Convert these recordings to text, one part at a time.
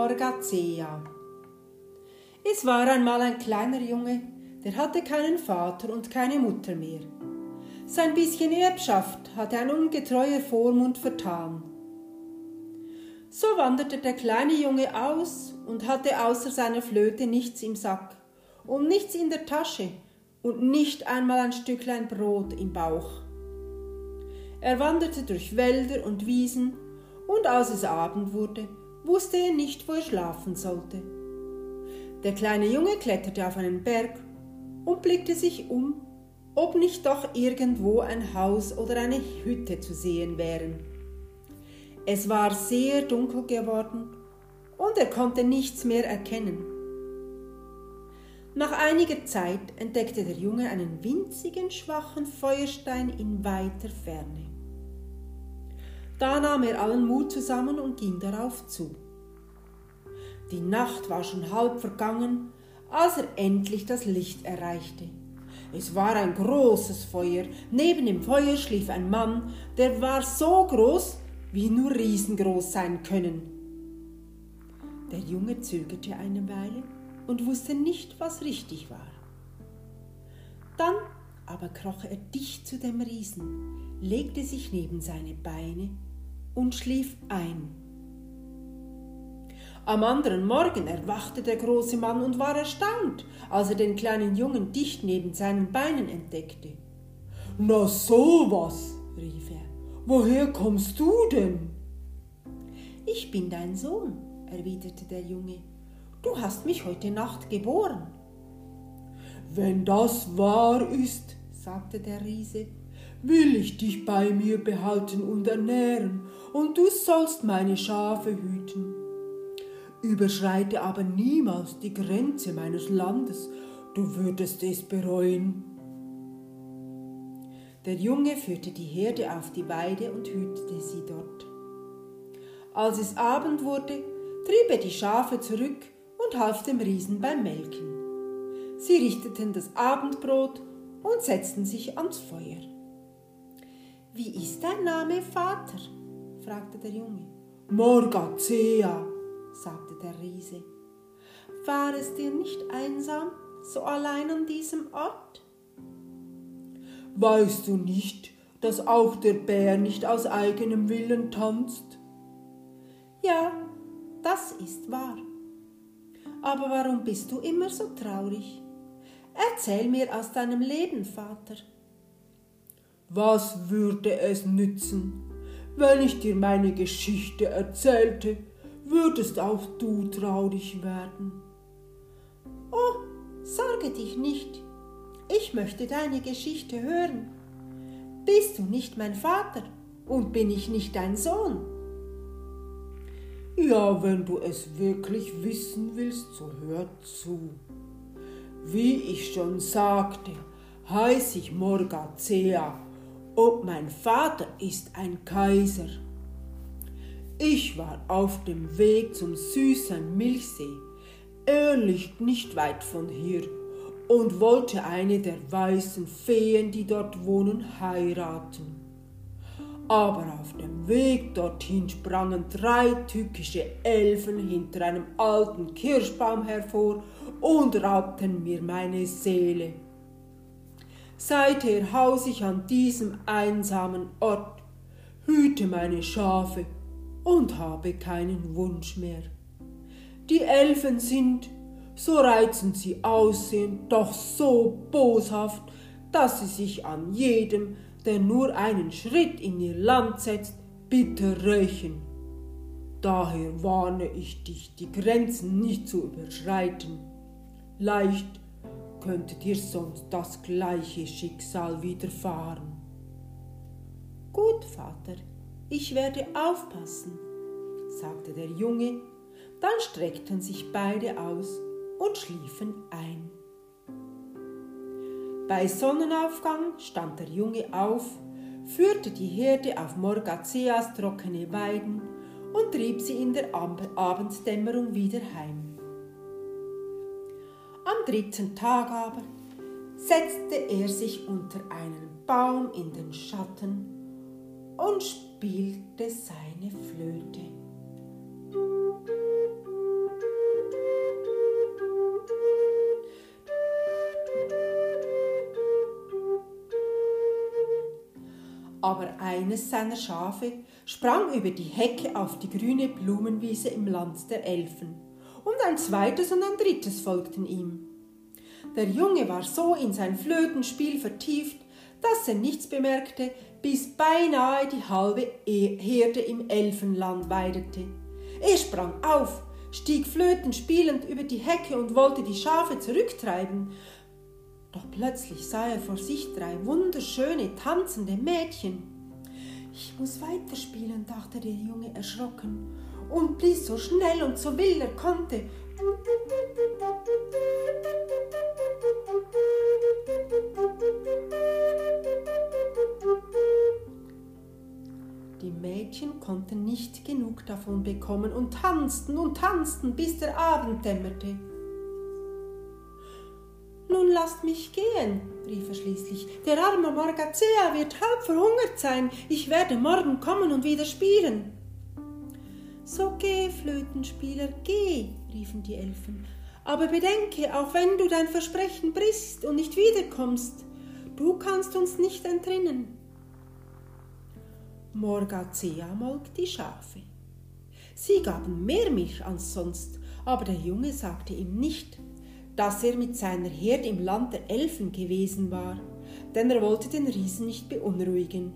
Riese Morgazea. Es war einmal ein kleiner Junge, der hatte keinen Vater und keine Mutter mehr. Sein bisschen Erbschaft hatte ein ungetreuer Vormund vertan. So wanderte der kleine Junge aus und hatte außer seiner Flöte nichts im Sack und nichts in der Tasche und nicht einmal ein Stücklein Brot im Bauch. Er wanderte durch Wälder und Wiesen, und als es Abend wurde, wusste er nicht, wo er schlafen sollte. Der kleine Junge kletterte auf einen Berg und blickte sich um, ob nicht doch irgendwo ein Haus oder eine Hütte zu sehen wären. Es war sehr dunkel geworden und er konnte nichts mehr erkennen. Nach einiger Zeit entdeckte der Junge einen winzigen, schwachen Feuerstein in weiter Ferne. Da nahm er allen Mut zusammen und ging darauf zu. Die Nacht war schon halb vergangen, als er endlich das Licht erreichte. Es war ein großes Feuer. Neben dem Feuer schlief ein Mann, der war so groß, wie nur riesengroß sein können. Der Junge zögerte eine Weile und wusste nicht, was richtig war. Dann aber kroch er dicht zu dem Riesen, legte sich neben seine Beine und schlief ein. Am anderen Morgen erwachte der große Mann und war erstaunt, als er den kleinen Jungen dicht neben seinen Beinen entdeckte. Na so was, rief er, woher kommst du denn? Ich bin dein Sohn, erwiderte der Junge. Du hast mich heute Nacht geboren. Wenn das wahr ist, sagte der Riese, will ich dich bei mir behalten und ernähren, und du sollst meine Schafe hüten. Überschreite aber niemals die Grenze meines Landes, du würdest es bereuen. Der Junge führte die Herde auf die Weide und hütete sie dort. Als es Abend wurde, trieb er die Schafe zurück und half dem Riesen beim Melken. Sie richteten das Abendbrot und setzten sich ans Feuer. Wie ist dein Name, Vater? fragte der Junge. Morgazea, sagte der Riese. War es dir nicht einsam, so allein an diesem Ort? Weißt du nicht, dass auch der Bär nicht aus eigenem Willen tanzt? Ja, das ist wahr. Aber warum bist du immer so traurig? Erzähl mir aus deinem Leben, Vater. Was würde es nützen, wenn ich dir meine Geschichte erzählte, würdest auch du traurig werden. Oh, sorge dich nicht, ich möchte deine Geschichte hören. Bist du nicht mein Vater und bin ich nicht dein Sohn? Ja, wenn du es wirklich wissen willst, so hör zu. Wie ich schon sagte, heiß ich Morgazea und mein Vater ist ein Kaiser. Ich war auf dem Weg zum süßen Milchsee. Er liegt nicht weit von hier und wollte eine der weißen Feen, die dort wohnen, heiraten. Aber auf dem Weg dorthin sprangen drei tückische Elfen hinter einem alten Kirschbaum hervor und raubten mir meine Seele. Seither haus ich an diesem einsamen Ort, hüte meine Schafe und habe keinen Wunsch mehr. Die Elfen sind, so reizend sie aussehen, doch so boshaft, dass sie sich an jedem, der nur einen Schritt in ihr Land setzt, bitter rächen. Daher warne ich dich, die Grenzen nicht zu überschreiten. Leicht könnte dir sonst das gleiche Schicksal widerfahren. Gut, Vater, ich werde aufpassen, sagte der Junge, dann streckten sich beide aus und schliefen ein. Bei Sonnenaufgang stand der Junge auf, führte die Herde auf Morgazeas trockene Weiden und trieb sie in der Abenddämmerung wieder heim dritten Tag aber setzte er sich unter einen Baum in den Schatten und spielte seine Flöte. Aber eines seiner Schafe sprang über die Hecke auf die grüne Blumenwiese im Land der Elfen, und ein zweites und ein drittes folgten ihm. Der Junge war so in sein Flötenspiel vertieft, dass er nichts bemerkte, bis beinahe die halbe e- Herde im Elfenland weidete. Er sprang auf, stieg flötenspielend über die Hecke und wollte die Schafe zurücktreiben. Doch plötzlich sah er vor sich drei wunderschöne tanzende Mädchen. Ich muss weiterspielen, dachte der Junge erschrocken und blies so schnell und so wild er konnte. Konnten nicht genug davon bekommen und tanzten und tanzten, bis der Abend dämmerte. Nun lasst mich gehen, rief er schließlich. Der arme Morgazea wird halb verhungert sein. Ich werde morgen kommen und wieder spielen. So geh, Flötenspieler, geh, riefen die Elfen. Aber bedenke, auch wenn du dein Versprechen brichst und nicht wiederkommst, du kannst uns nicht entrinnen. Morgazea molk die Schafe. Sie gaben mehr Milch als sonst, aber der Junge sagte ihm nicht, dass er mit seiner Herde im Land der Elfen gewesen war, denn er wollte den Riesen nicht beunruhigen,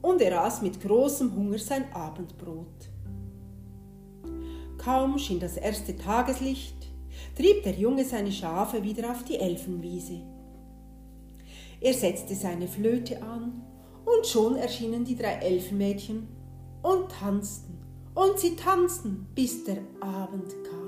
und er aß mit großem Hunger sein Abendbrot. Kaum schien das erste Tageslicht, trieb der Junge seine Schafe wieder auf die Elfenwiese. Er setzte seine Flöte an und schon erschienen die drei Elfenmädchen und tanzten, und sie tanzten, bis der Abend kam.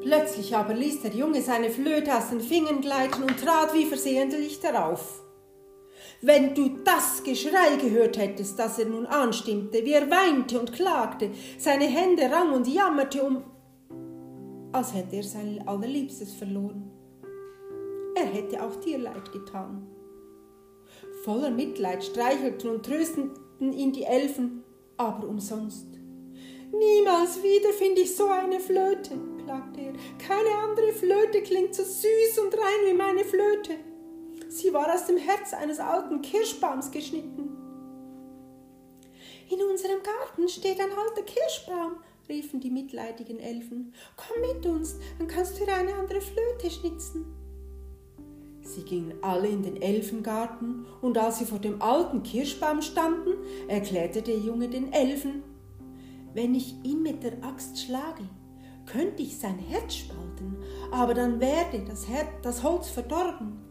Plötzlich aber ließ der Junge seine Flöte aus den Fingern gleiten und trat wie versehentlich darauf. Wenn du das Geschrei gehört hättest, das er nun anstimmte, wie er weinte und klagte, seine Hände rang und jammerte um, als hätte er sein Allerliebstes verloren. Er hätte auch dir leid getan. Voller Mitleid streichelten und trösteten ihn die Elfen, aber umsonst. Niemals wieder finde ich so eine Flöte, klagte er. Keine andere Flöte klingt so süß und rein wie meine Flöte. Sie war aus dem Herz eines alten Kirschbaums geschnitten. In unserem Garten steht ein alter Kirschbaum, riefen die mitleidigen Elfen. Komm mit uns, dann kannst du dir eine andere Flöte schnitzen. Sie gingen alle in den Elfengarten, und als sie vor dem alten Kirschbaum standen, erklärte der Junge den Elfen Wenn ich ihn mit der Axt schlage, könnte ich sein Herz spalten, aber dann werde das, Her das Holz verdorben.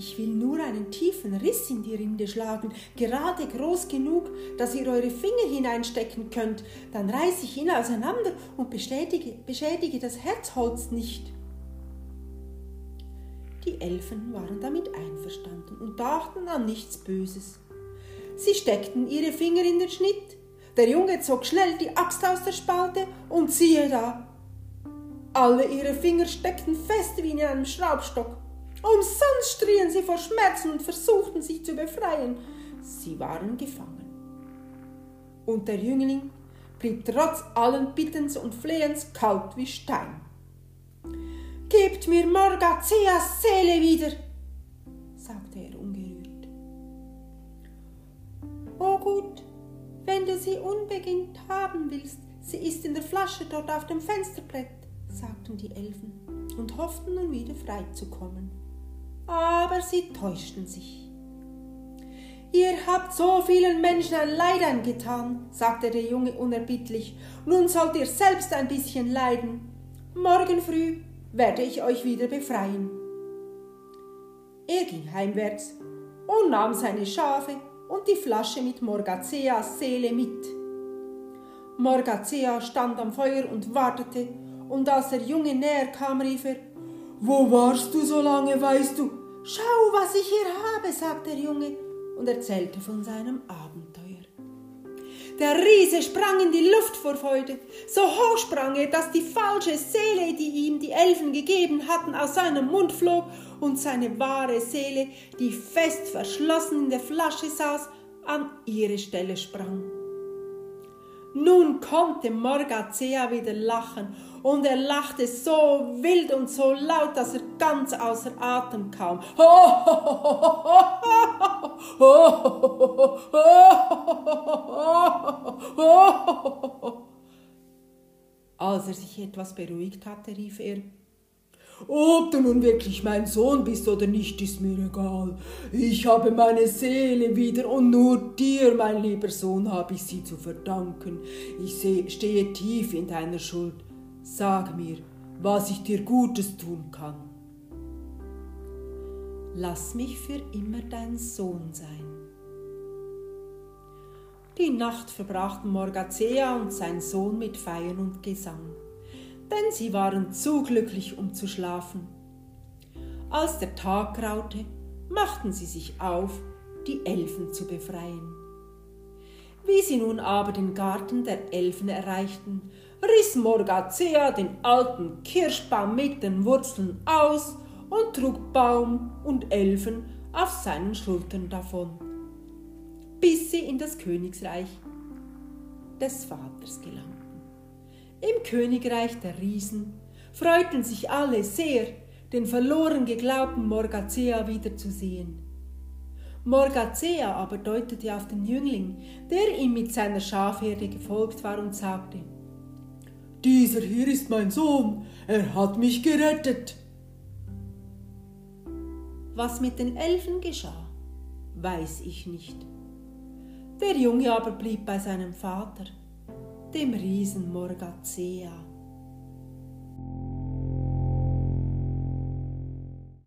Ich will nur einen tiefen Riss in die Rinde schlagen, gerade groß genug, dass ihr eure Finger hineinstecken könnt. Dann reiße ich ihn auseinander und beschädige, beschädige das Herzholz nicht. Die Elfen waren damit einverstanden und dachten an nichts Böses. Sie steckten ihre Finger in den Schnitt. Der Junge zog schnell die Axt aus der Spalte und siehe da, alle ihre Finger steckten fest wie in einem Schraubstock. Umsonst strien sie vor Schmerzen und versuchten sich zu befreien. Sie waren gefangen. Und der Jüngling blieb trotz allen Bittens und Flehens kalt wie Stein. Gebt mir Morgazeas Seele wieder, sagte er ungerührt. Oh gut, wenn du sie unbeginnt haben willst, sie ist in der Flasche dort auf dem Fensterbrett, sagten die Elfen und hofften nun wieder frei zu kommen aber sie täuschten sich. Ihr habt so vielen Menschen ein Leid angetan, sagte der Junge unerbittlich, nun sollt ihr selbst ein bisschen leiden. Morgen früh werde ich euch wieder befreien. Er ging heimwärts und nahm seine Schafe und die Flasche mit Morgazeas Seele mit. Morgazea stand am Feuer und wartete, und als der Junge näher kam, rief er, Wo warst du so lange, weißt du? Schau, was ich hier habe, sagte der Junge und erzählte von seinem Abenteuer. Der Riese sprang in die Luft vor Freude. So hoch sprang er, dass die falsche Seele, die ihm die Elfen gegeben hatten, aus seinem Mund flog und seine wahre Seele, die fest verschlossen in der Flasche saß, an ihre Stelle sprang. Nun konnte Morgazea wieder lachen, und er lachte so wild und so laut, dass er ganz außer Atem kam. Als er sich etwas beruhigt hatte, rief er ob du nun wirklich mein Sohn bist oder nicht, ist mir egal. Ich habe meine Seele wieder und nur dir, mein lieber Sohn, habe ich sie zu verdanken. Ich stehe tief in deiner Schuld. Sag mir, was ich dir Gutes tun kann. Lass mich für immer dein Sohn sein. Die Nacht verbrachten Morgazea und sein Sohn mit Feiern und Gesang denn sie waren zu glücklich, um zu schlafen. Als der Tag graute, machten sie sich auf, die Elfen zu befreien. Wie sie nun aber den Garten der Elfen erreichten, riss Morgazea den alten Kirschbaum mit den Wurzeln aus und trug Baum und Elfen auf seinen Schultern davon, bis sie in das Königsreich des Vaters gelangten. Im Königreich der Riesen freuten sich alle sehr, den verloren geglaubten Morgazea wiederzusehen. Morgazea aber deutete auf den Jüngling, der ihm mit seiner Schafherde gefolgt war und sagte, Dieser hier ist mein Sohn, er hat mich gerettet. Was mit den Elfen geschah, weiß ich nicht. Der Junge aber blieb bei seinem Vater dem Riesen Morgazea.